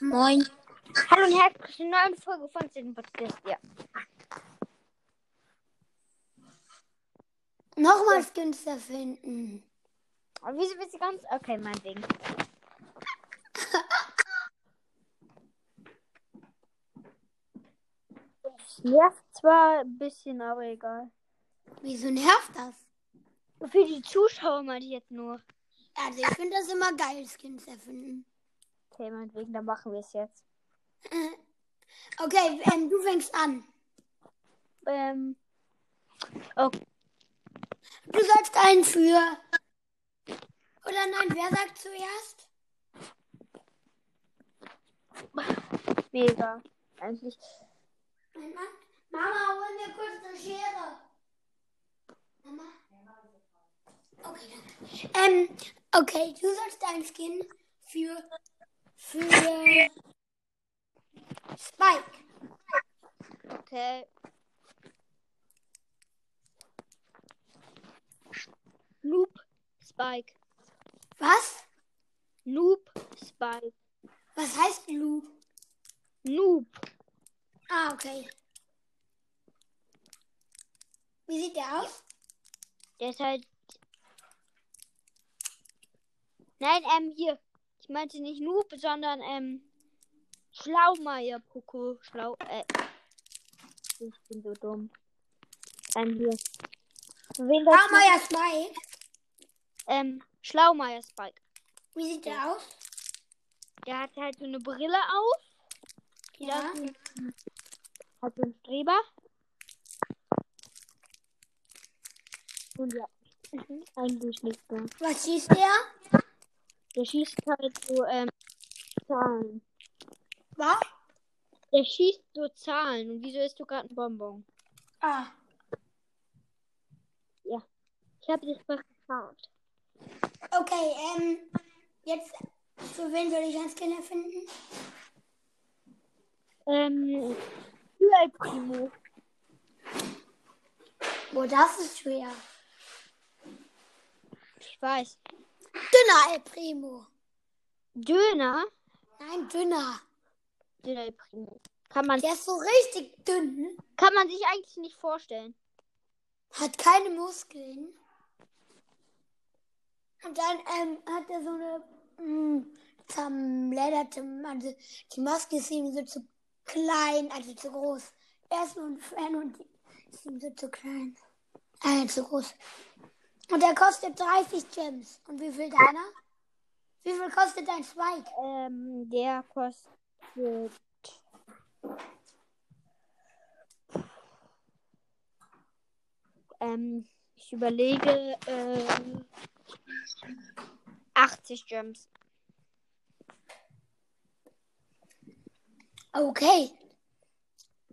Moin. Hallo und herzlich zu einer neuen Folge von Sinn Podcast. Ja. Nochmal Skins erfinden. Aber wieso bist du ganz. Okay, meinetwegen. Es nervt zwar ein bisschen, aber egal. Wieso nervt das? Für die Zuschauer ich jetzt nur. Also ich finde das immer geil, Skins erfinden. Okay, meinetwegen, dann machen wir es jetzt. Okay, ähm, du fängst an. Ähm. Okay. Du sollst einen für. Oder nein, wer sagt zuerst? Mega. Eigentlich. Mama, hol mir kurz eine Schere. Mama? Okay, danke. Ähm, okay, du sollst einen Skin für. Für. Spike. Okay. Noob Spike. Was? Noob Spike. Was heißt Lu? Noob. Ah, okay. Wie sieht der aus? Der ist halt. Nein, ähm, hier. Ich meinte nicht Noob, sondern, ähm, Schlaumeier Poco. Schlau, äh. Ich bin so dumm. Ähm, hier. Wen Maya Spike. Ähm, Schlaumeier Spike. Wie sieht der aus? Der hat halt so eine Brille auf. Ja. Hat so einen Streber. Und ja. Eigentlich nichts mehr. Was schießt der? Der schießt halt so, ähm, Zahlen. Was? Der schießt so Zahlen. Und wieso isst du gerade ein Bonbon? Ah. Ich habe dich mal gefragt. Okay, ähm, jetzt, für wen soll ich einen Skin erfinden? Ähm, für El Primo. Boah, das ist schwer. Ich weiß. Dünner El Primo. Döner? Nein, dünner. Döner El Primo. Kann man, Der ist so richtig dünn. kann man sich eigentlich nicht vorstellen. Hat keine Muskeln. Und dann ähm, hat er so eine mh, zermledderte, also die Maske ist ihm so zu klein, also zu groß. Er ist nur ein Fan und die ist ihm so zu klein. Äh, zu groß. Und der kostet 30 Gems. Und wie viel deiner? Wie viel kostet dein Spike? Ähm, der kostet. Ähm, ich überlege. Ähm, 80 Gems. Okay.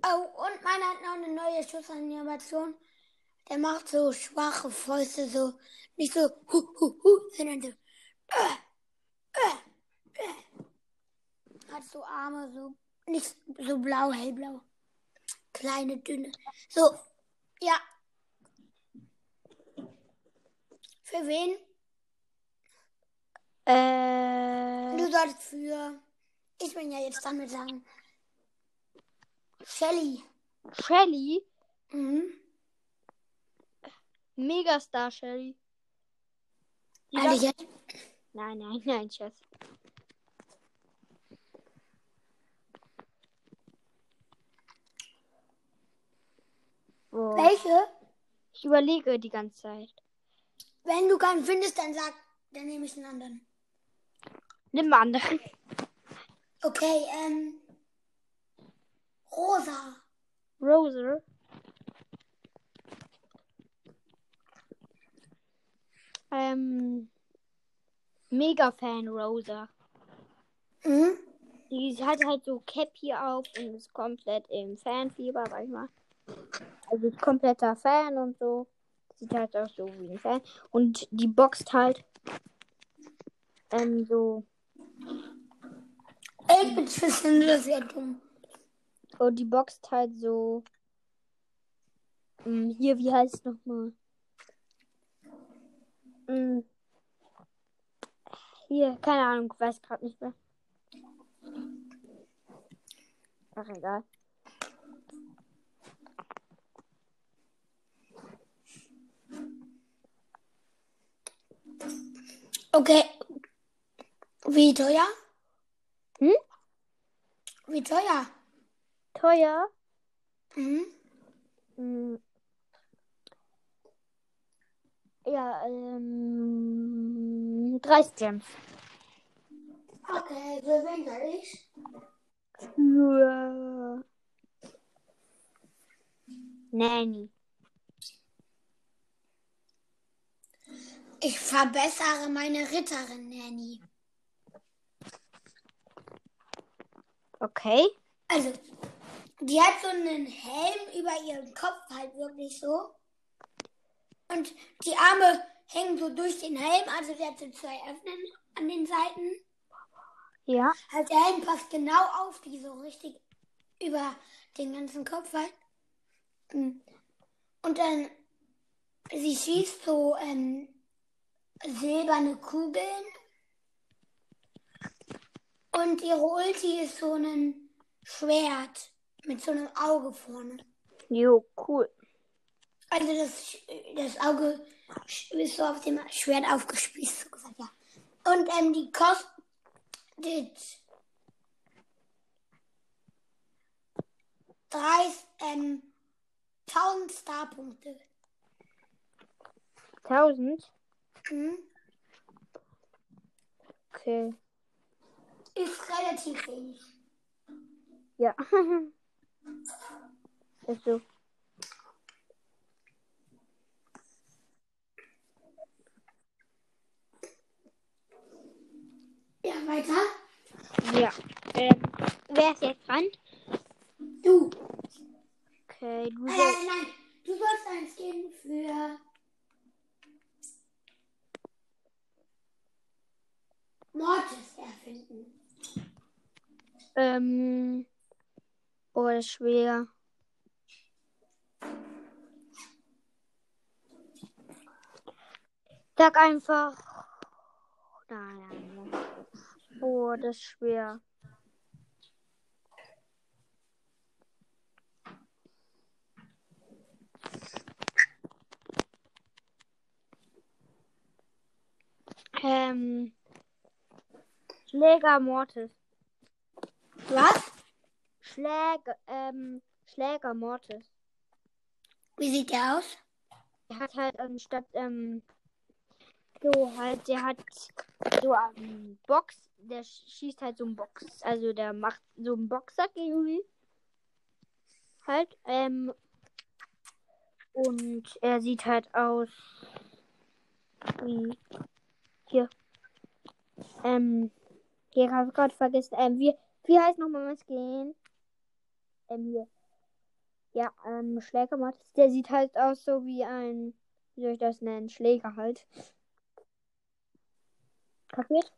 Oh, und meiner hat noch eine neue Schussanimation. Der macht so schwache Fäuste, so nicht so hu, hu, hu, sondern so. Äh, äh, äh. Hat so Arme, so nicht so blau, hellblau. Kleine, dünne. So, ja. Für wen? Äh, Du sollst für. Ich bin ja jetzt dran mit sagen. Shelly. Shelly. Mhm. Megastar Shelly. Darf- jetzt? Nein, nein, nein, Schatz. Oh, Welche? ich überlege die ganze Zeit. Wenn du keinen findest, dann sag, dann nehme ich einen anderen. Nimm mal andere. Okay, ähm. Rosa. Roser. Ähm. Mega-Fan Rosa. Mhm. Die hat halt so Cappy auf und ist komplett im Fanfieber, sag ich mal. Also ist kompletter Fan und so. Sieht halt auch so wie ein Fan. Und die boxt halt ähm, so. Ich bin finde das sehr dumm. Und die boxt halt so. Ähm, hier, wie heißt es nochmal? Ähm, hier, keine Ahnung, weiß gerade nicht mehr. Ach, egal. Okay. Wie teuer? Hm? Wie teuer? Teuer? Mhm. Ja, ähm. 30 Gems. Okay, für wen soll ich? Für. Nanny. Ich verbessere meine Ritterin, Nanny. Okay. Also, die hat so einen Helm über ihren Kopf, halt wirklich so. Und die Arme hängen so durch den Helm, also der hat so zwei Öffnen an den Seiten. Ja. Halt der Helm passt genau auf die, so richtig über den ganzen Kopf halt. Mm. Und dann, sie schießt so ähm, silberne Kugeln. Und ihre Ulti ist so ein Schwert mit so einem Auge vorne. Jo, cool. Also das, das Auge ist so auf dem Schwert aufgespießt, so gesagt, ja. Und ähm, die kostet drei, ähm, 1000 Starpunkte. 1000? Mhm. Okay. Ist relativ wenig. Ja. Ist so. Ja, weiter. Ja. Ähm, wer ist jetzt dran? Du. Okay, du Nein, sollst. nein, nein. Du sollst eins gehen für Mortis erfinden. Ähm. Oh, das ist schwer. Sag einfach. Nein, nein, nein. Oh, das ist schwer. Ähm. Schläger Mortis. Was? Schläger, ähm, Schläger Mortis. Wie sieht der aus? Der hat halt anstatt, ähm, so halt, der hat so einen Box, der schießt halt so einen Box, also der macht so einen Boxsack irgendwie. Halt, ähm, und er sieht halt aus wie, hier, ähm, hier habe ich gerade vergessen, ähm, wie, wie heißt nochmal mein Skin? Ähm, hier. Ja, ähm, Schlägermatt. Der sieht halt aus so wie ein, wie soll ich das nennen? Schläger halt. Kapiert?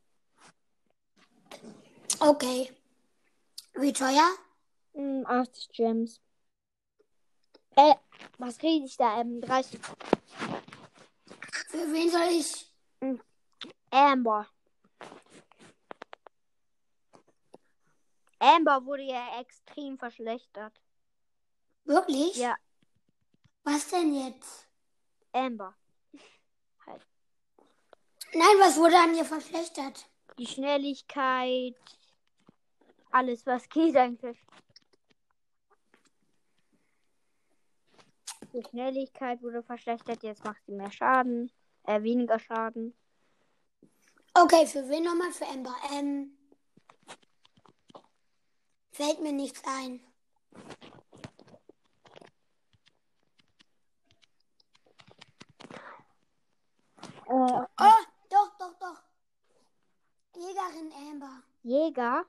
Okay. Wie teuer? Hm, 80 Gems. Äh, was rede ich da? Ähm, 30. Für wen soll ich? Amber. Amber wurde ja extrem verschlechtert. Wirklich? Ja, Was denn jetzt? Amber. Nein, was wurde an ihr verschlechtert? Die Schnelligkeit. Alles, was geht eigentlich. Die Schnelligkeit wurde verschlechtert. Jetzt macht sie mehr Schaden. Äh, weniger Schaden. Okay, für wen nochmal? Für Amber. Ähm, fällt mir nichts ein. Äh, Oh. Jägerin Amber. Jäger.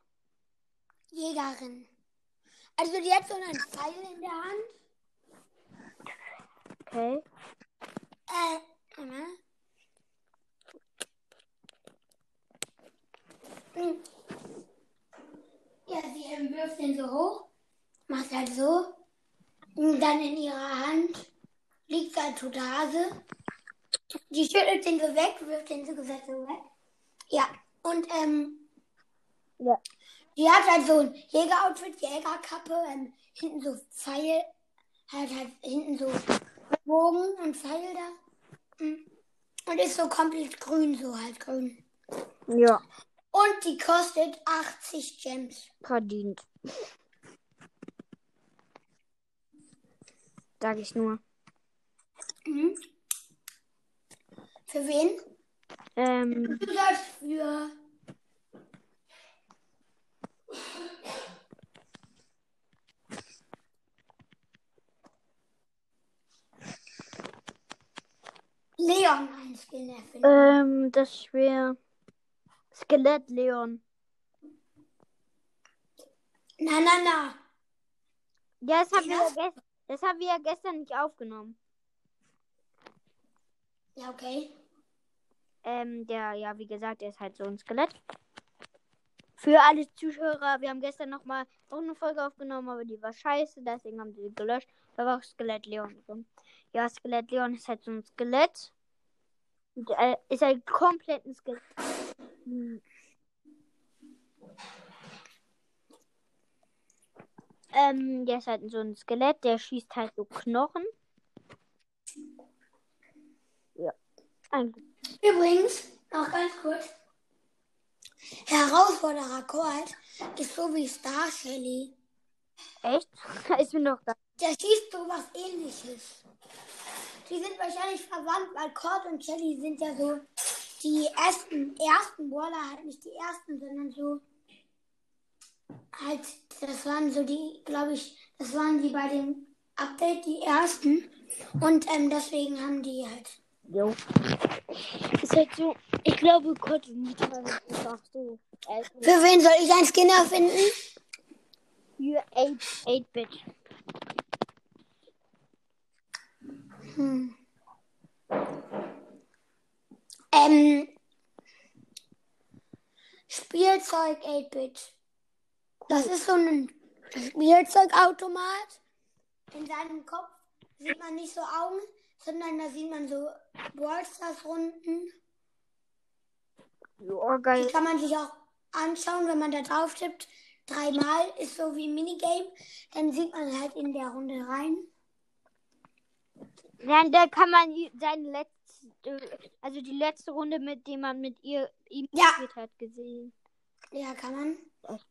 Jägerin. Also die hat so einen Pfeil in der Hand. Okay. Äh, ne? Hm. Ja, sie ähm, wirft den so hoch, macht halt so. Und dann in ihrer Hand liegt halt toter Hase. Die schüttelt den so weg, wirft den so gesagt so weg. Ja, und ähm, Ja. Die hat halt so ein Jägeroutfit, Jägerkappe, ähm, hinten so Pfeil, hat halt hinten so Bogen und Pfeil da. Mm. Und ist so komplett grün, so halt grün. Ja, Und die kostet 80 Gems. verdient. Sag ich nur. Mhm. Für wen? Ähm, Du sollst für. Leon ein Skin erfinden. ähm, das wäre Skelett Leon. Na, na, na. Ja, das haben, wir ja gest- das haben wir ja gestern nicht aufgenommen. Ja, okay. Ähm, der, ja, wie gesagt, der ist halt so ein Skelett. Für alle Zuschauer, wir haben gestern nochmal auch eine Folge aufgenommen, aber die war scheiße, deswegen haben die gelöscht. Da war auch Skelett Leon drin. Ja, Skelett Leon ist halt so ein Skelett. Und, äh, ist halt komplett ein Skelett. Hm. Ähm, der ist halt so ein Skelett, der schießt halt so Knochen. Ja. Eigentlich. Übrigens, noch ganz kurz. Herausforderer Colt ist so wie Star Shelly. Echt? ist mir noch gar Der schießt so was ähnliches. Die sind wahrscheinlich verwandt, weil Cord und Shelly sind ja so die ersten, ersten Brawler, halt nicht die ersten, sondern so halt, das waren so die, glaube ich, das waren die bei dem Update die ersten. Und ähm, deswegen haben die halt. Jo. Ist halt so, ich glaube, Gott und Nita sind einfach so. Für wen soll ich einen Skin erfinden? für 8 8-Bit. Hm. Ähm, Spielzeug 8-Bit. Das ist so ein Spielzeugautomat. In seinem Kopf sieht man nicht so Augen, sondern da sieht man so Ballstars-Runden. Ja, Die geil. kann man sich auch anschauen, wenn man da drauf tippt. Dreimal ist so wie ein Minigame. Dann sieht man halt in der Runde rein. Dann da kann man seine letzte, also die letzte Runde, mit dem man mit ihr ihm Ja. gespielt hat, gesehen. Ja, kann man.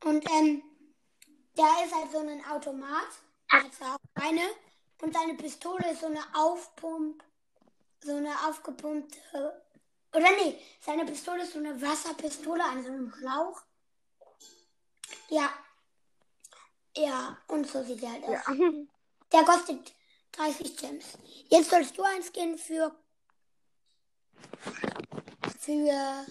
Und ähm, da ist halt so ein Automat. Also auch eine. Und seine Pistole ist so eine Aufpump, so eine aufgepumpte. Oder nee, seine Pistole ist so eine Wasserpistole an so einem Schlauch. Ja. Ja, und so sieht er halt aus. Ja. Der kostet 30 Gems. Jetzt sollst du ein Skin für. Für.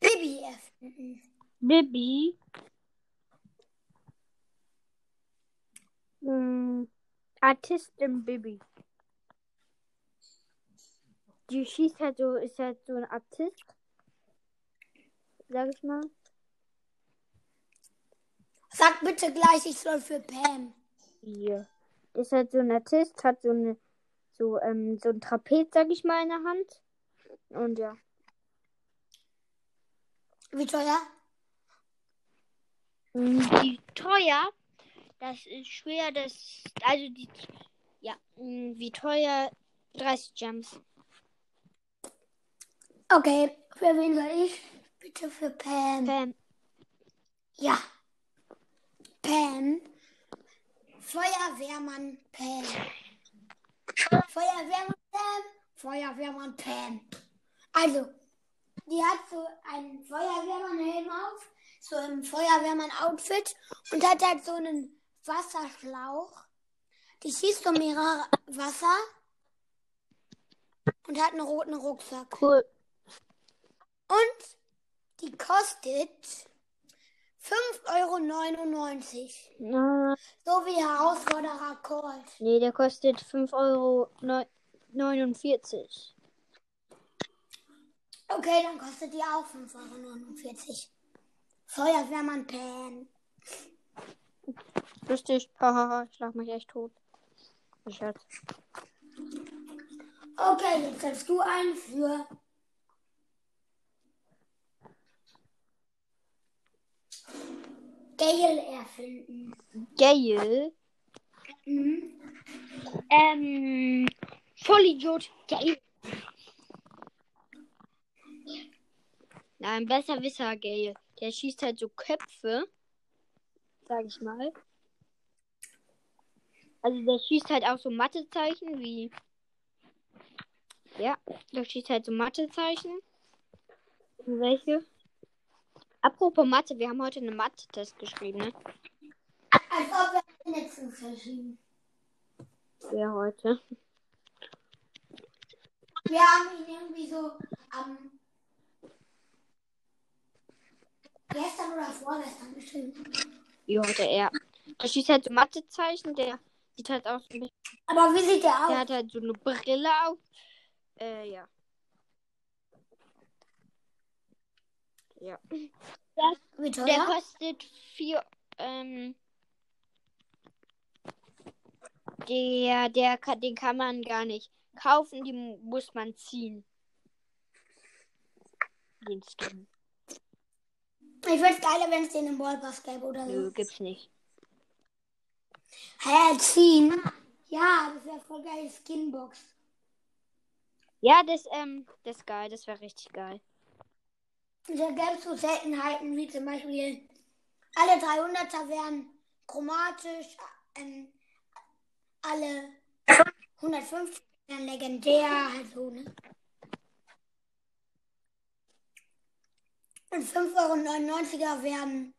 Bibi erfinden. Bibi. Hm, Artistin Bibi. Die schießt halt so, ist halt so ein Artist. Sag ich mal. Sag bitte gleich, ich soll für Pam. Hier. Ist halt so ein Artist, hat so eine, so, ähm, so ein Trapez, sag ich mal, in der Hand. Und ja. Wie teuer? Mm, Die teuer, das ist schwer, das, also die, ja, mm, wie teuer, 30 Gems. Okay, für wen soll ich? Bitte für Pam. Pam. Ja. Pam. Feuerwehrmann Pam. Feuerwehrmann Pam. Feuerwehrmann Pam. Also, die hat so einen Feuerwehrmann-Helm auf, so im Feuerwehrmann-Outfit und hat halt so einen Wasserschlauch. Die schießt um ihre Wasser und hat einen roten Rucksack. Cool. Und die kostet 5,99 Euro. Äh, So wie Herausforderer Colt. nee, der kostet 5,49 Euro. Okay, dann kostet die auch 5,49 Euro. Feuerwehrmann Pan. Lustig. Hahaha, ich lach mich echt tot. Ich Scherz. Okay, jetzt setzt du ein für. Gail erfinden. Gail? Mhm. Ähm. Vollidiot. Gail. Nein, besser Wisser Gail. Der schießt halt so Köpfe. Sag ich mal. Also der schießt halt auch so Mathezeichen wie. Ja, der schießt halt so Mathezeichen. Welche? Apropos Mathe, wir haben heute einen Mathe-Test geschrieben, ne? Als ob wir letztens verschieben. Ja, heute. Wir haben ihn irgendwie so am gestern oder vorgestern geschrieben. Ja, heute er. Der schießt halt so Mathezeichen, der sieht halt aus wie. Aber wie sieht der Der aus? hat halt so eine Brille auf. Äh, ja. Ja. Wie Der kostet vier. Ähm, der, der kann, den kann man gar nicht kaufen, mu- muss man ziehen. Den Skin. Ich würde es geiler, wenn es den im Ballpass gäbe oder so. Nö, gibt's nicht. Hä, ziehen? Ja, das wäre voll geil. Skinbox. Ja, das, ähm, das ist geil, das wäre richtig geil. Da gäbe es so Seltenheiten, wie zum Beispiel alle 300er wären chromatisch, ähm, alle 150 wären legendär, halt so, ne? Und 5,99 Euro wären.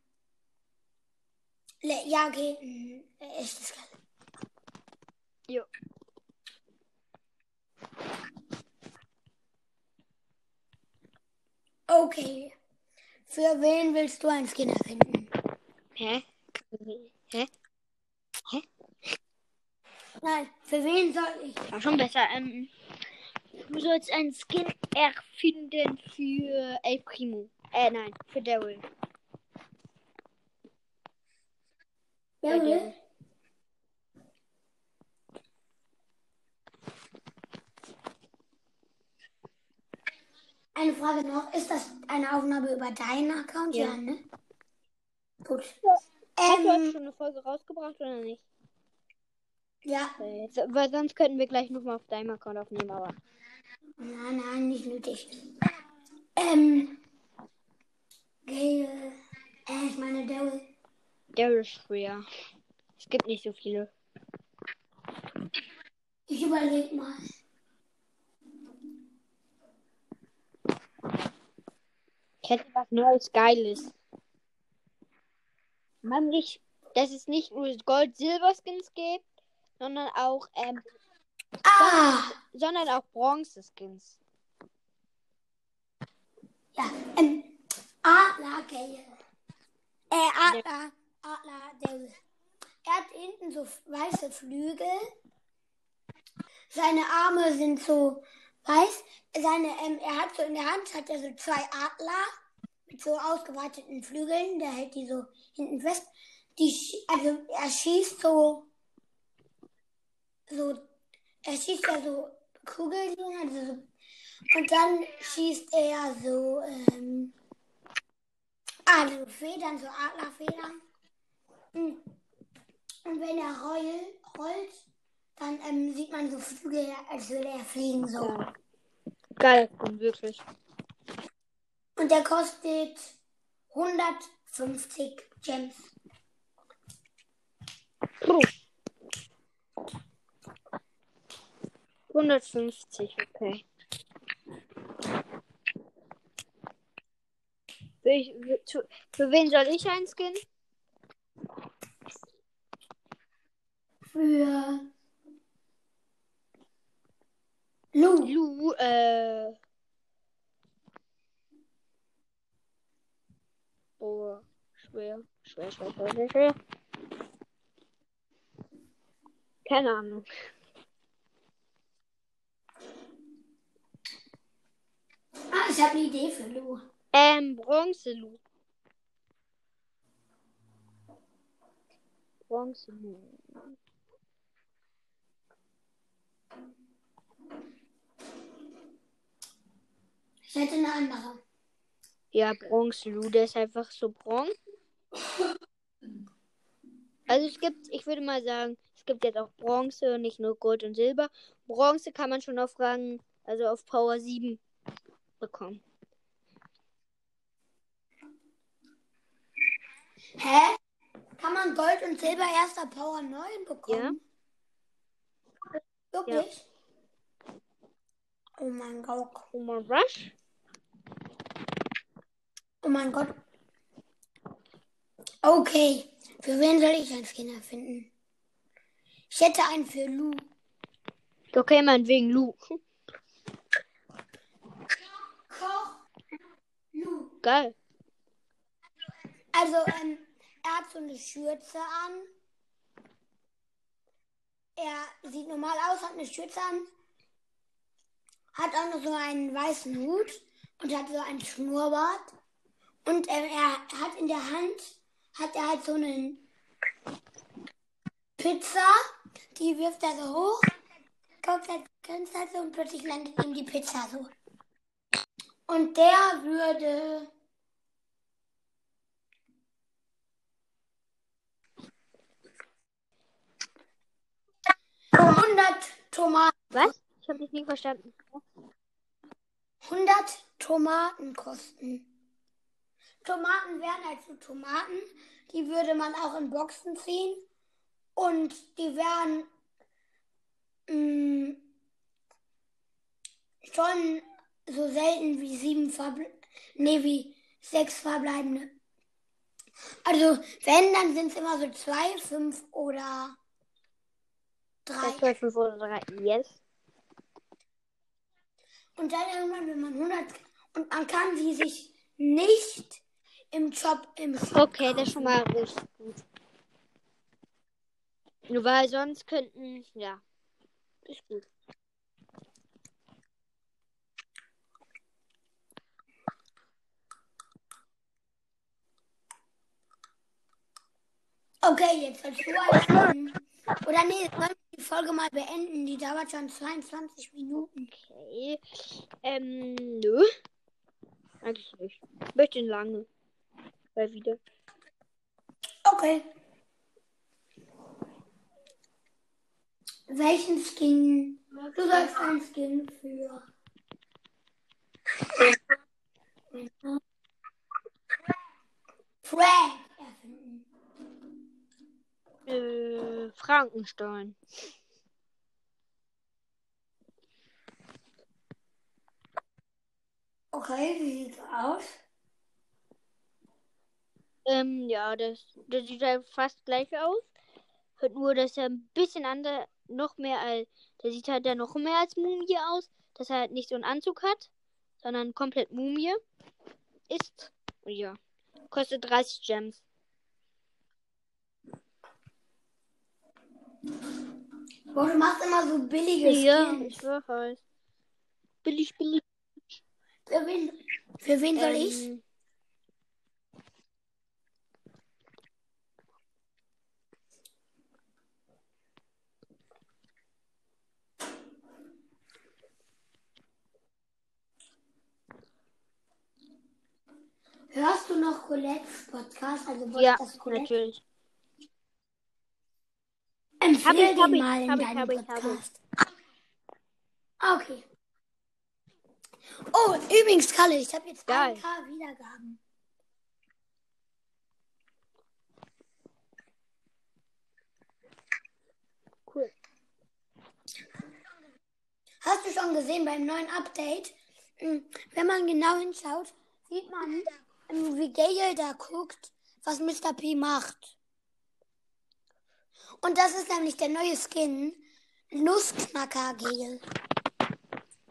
Le ja, okay. mm, Echtes Geld. Jo. Okay. Für wen willst du ein Skin erfinden? Hä? Hä? Nein, für wen soll ich? War schon besser. Ähm, du sollst einen Skin erfinden für El Primo. Äh, nein, für Daryl. Daryl. Eine Frage noch. Ist das eine Aufnahme über deinen Account? Ja. Ja, ne? Gut. Hast du Ähm, schon eine Folge rausgebracht oder nicht? ja. Weil sonst könnten wir gleich nochmal auf deinem Account aufnehmen, aber. Nein, nein, nicht nötig. Ähm. Gale. Äh, ich meine Daryl. Daryl schwer. Es gibt nicht so viele. Ich überleg mal. Ich hätte was Neues, Geiles. Nämlich, dass es nicht nur Gold-Silber-Skins gibt, sondern auch, ähm, Ah! sondern auch Bronze-Skins. Ja, ähm. Adler Gale. Äh, Adler. Adler. Er hat hinten so weiße Flügel. Seine Arme sind so weiß. Seine, ähm, er hat so in der Hand hat er so zwei Adler mit so ausgeweiteten Flügeln. Der hält die so hinten fest. Die, also er schießt so, so, er schießt ja so Kugeln, also so, und dann schießt er so, ähm, also Federn, so Adlerfedern. Hm. Und wenn er roll, rollt, dann ähm, sieht man so Flügel, als würde er fliegen so. Geil, wirklich. Und der kostet 150 Gems. Puh. 150, okay. Für, ich, für, wen soll ich einen Skin? Für Lu. Lu, äh. Oh, schwer. Schwer, schwer, schwer, schwer, schwer. Keine Ahnung. Ah, ich habe eine Idee für Lu. Ähm, Bronze Lu. Bronze Lu. Ich hätte eine andere. Ja, Bronze Lu, der ist einfach so bronze. Also es gibt, ich würde mal sagen, es gibt jetzt auch Bronze, nicht nur Gold und Silber. Bronze kann man schon auf Rang, also auf Power 7 bekommen. Hä? Kann man Gold und Silber erst ab Power 9 bekommen? Wirklich? Oh mein Gott. Oh mein Rush? Oh mein Gott. Okay. Für wen soll ich einen Skin erfinden? Ich hätte einen für Lu. Okay, meinetwegen Lu. Koch. Lu. Geil. Also, ähm, er hat so eine Schürze an. Er sieht normal aus, hat eine Schürze an. Hat auch noch so einen weißen Hut und hat so ein Schnurrbart. Und ähm, er hat in der Hand, hat er halt so einen Pizza. Die wirft er so hoch. Halt ganz halt so und plötzlich landet ihm die Pizza so. Und der würde 100 Tomaten. Was? Ich habe dich nicht verstanden. 100 Tomaten kosten. Tomaten wären halt so Tomaten, die würde man auch in Boxen ziehen und die wären mh, schon so selten wie sieben Verble nee, wie sechs verbleibende. Also wenn, dann sind es immer so zwei, fünf oder drei. 2, 5 oder 3. Yes. Und dann irgendwann, wenn man 100 und man kann sie sich nicht im Job im Shop Okay, das ist schon mal richtig gut. Nur weil sonst könnten, ja. Ist gut. Okay, jetzt sollst du anfangen. Oder nee, Folge mal beenden? Die dauert schon 22 Minuten. Okay. Ähm, nö. Eigentlich nicht. Bisschen lange. Mal wieder. Okay. Welchen Skin? Du sollst einen Skin für. Frank. Äh, Frankenstein. Okay, wie sieht's aus? Ähm, ja, das, das sieht halt fast gleich aus. Hat nur, dass er ein bisschen anders, noch mehr als, der sieht halt dann noch mehr als Mumie aus, dass er halt nicht so einen Anzug hat, sondern komplett Mumie ist. Ja. Kostet 30 Gems. Boah, du machst immer so billige Ja, Skins. ich weiß. Billig, billig. Für wen, für wen soll ich? Ähm, Hörst du noch Colettes Podcast? Also ja, das Colette? natürlich. Empfehl Hab ich, den hab ich, mal in deinem. Podcast. Okay. Oh, übrigens, Kalle, ich habe jetzt Geil. 1K Wiedergaben. Cool. Hast du schon gesehen beim neuen Update? mh, Wenn man genau hinschaut, sieht man, ähm, wie Gale da guckt, was Mr. P macht. Und das ist nämlich der neue Skin. Nussknacker Gale.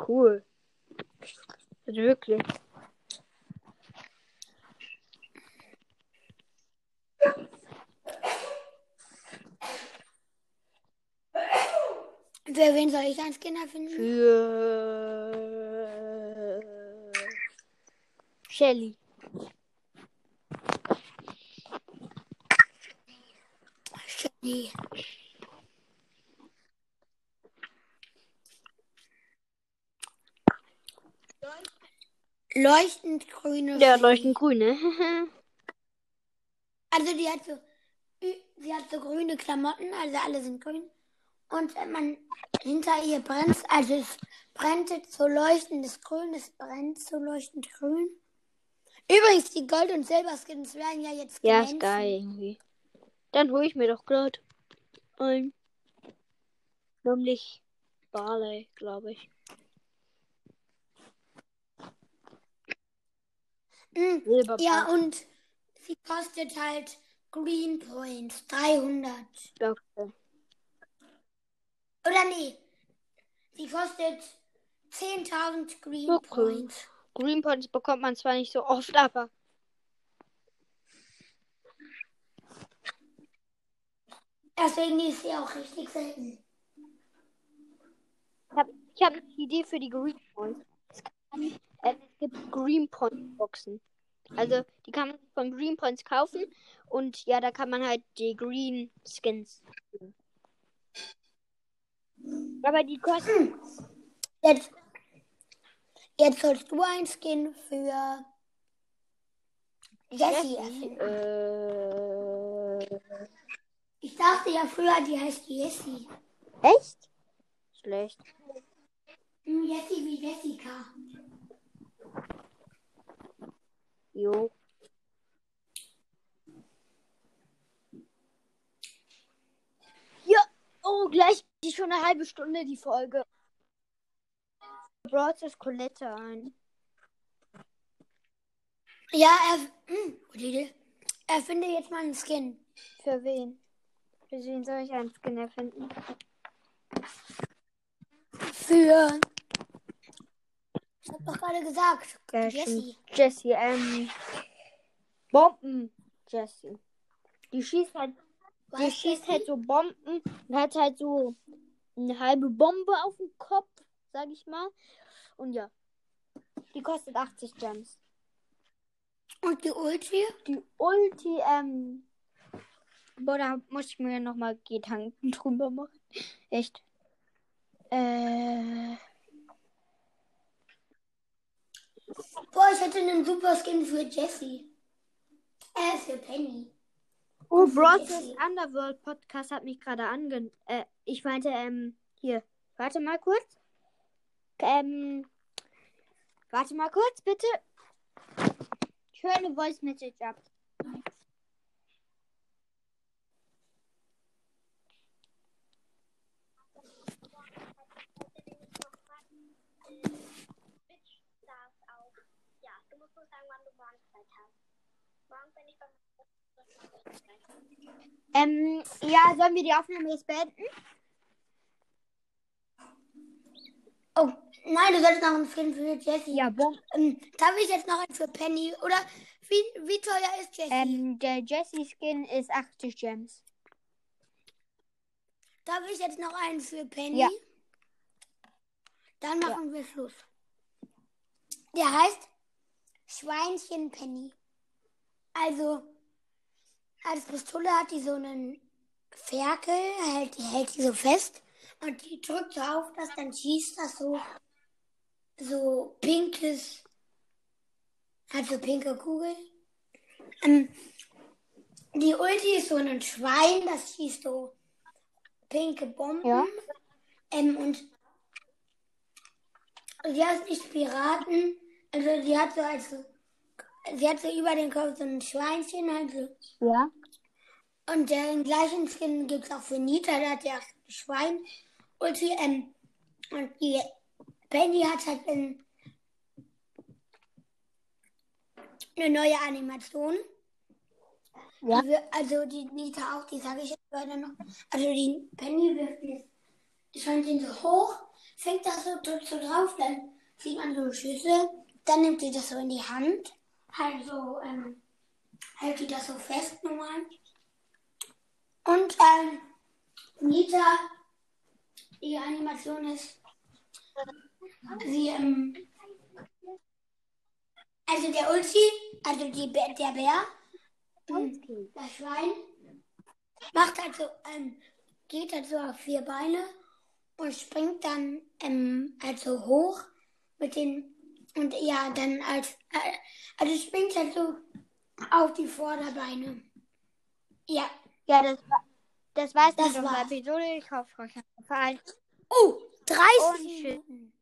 Cool. Also wirklich. Für wen soll ich einen Skin erfinden? Für Shelly. Shelly. Leuchtend grüne. Ja, leuchtend grün, ne? Also die hat so sie hat so grüne Klamotten, also alle sind grün. Und wenn man hinter ihr brennt, also es brennt so leuchtendes Grün, es brennt so leuchtend grün. Übrigens, die Gold- und Silberskins werden ja jetzt Ja, glänzen. ist geil irgendwie. Dann hole ich mir doch gerade ein. Nämlich Barley, glaube ich. Silber. Ja, und sie kostet halt Green Points, 300. Okay. Oder nee, sie kostet 10.000 Green Okay. Points. Green Points bekommt man zwar nicht so oft, aber Deswegen ist sie auch richtig selten. ich habe ich hab eine Idee für die Green Points. Es, kann, äh, es gibt Green Point Boxen. Also die kann man von Green Points kaufen und ja, da kann man halt die Green Skins. kriegen. Aber die kosten Jetzt, jetzt sollst du eins gehen für Jessie erfinden. Äh, dachte ja früher, die heißt Jessie. echt? Schlecht. Hm, Jessie wie Jessica. Jo. Ja, oh, gleich die schon eine halbe Stunde die Folge. Brought das Colette ein. Ja, er, hm, gute Idee. Erfinde jetzt mal einen Skin. Für wen? Für wen soll ich einen Skin erfinden? Für. Ich hab doch gerade gesagt. Stimmt. Jessie, ähm. Bomben. Jessie. Die schießt halt, die Was, schießt Jessie? halt so Bomben und hat halt so eine halbe Bombe auf dem Kopf, sag ich mal. Und ja. Die kostet 80 Gems. Und die Ulti? Die Ulti, ähm. Boah, da muss ich mir nochmal Gedanken drüber machen. Echt. Äh. Boah, ich hätte einen super Skin für Jessie. Äh, für Penny. Oh, Broadcast. Underworld Podcast hat mich gerade ange... Äh, ich meinte, ähm, hier. Warte mal kurz. Ähm, warte mal kurz, bitte. Ich höre eine Voice Message ab. Ja, du musst nur sagen, wann du morgen Zeit hast. Morgen bin ich beim Ähm, ja, sollen wir die Aufnahme jetzt beenden? Oh, nein, du sollst noch einen Skin für Jessie. Ja, bom. Ähm, darf ich jetzt noch einen für Penny? Oder wie, wie teuer ist Jessie? Ähm, der Jessie Skin ist 80 Gems. Darf ich jetzt noch einen für Penny? Ja. Dann machen wir Schluss. Der heißt Schweinchen Penny. Also, als Pistole hat die so einen Ferkel, hält die, hält die so fest und die drückt so auf das, dann schießt das so, so pinkes, hat so pinke Kugel. Ähm, die Ulti ist so ein Schwein, das schießt so pinke Bomben. Ja. Ähm, und sie hat nicht Piraten, also sie hat so als sie hat so über den Kopf so ein Schweinchen, also Ja. und den gleichen Skin gibt es auch für Nita, der hat ja auch ein Schwein. Und die, ähm, und die Penny hat halt ein, eine neue Animation. Ja. Die Also die Nita auch, die sage ich jetzt weiter noch. Also die Penny wirft die Schweinchen so hoch, fängt das so, drückt so drauf, dann sieht man so eine Schüssel, dann nimmt sie das so in die Hand, halt so, ähm, hält die das so fest normal. Und ähm, Nita, die Animation ist, sie, ähm, also der Ulti, also die, der Bär, ähm, das Schwein, macht halt so, ähm, geht halt so auf vier Beine und springt dann ähm, also hoch mit den, und ja, dann als, äh, also springt halt so auf die Vorderbeine. Ja. Ja, das, war- das war's Das mit unserer. Episode. Ich hoffe, euch hat gefallen. Oh, 30 Und tschüss. Minuten.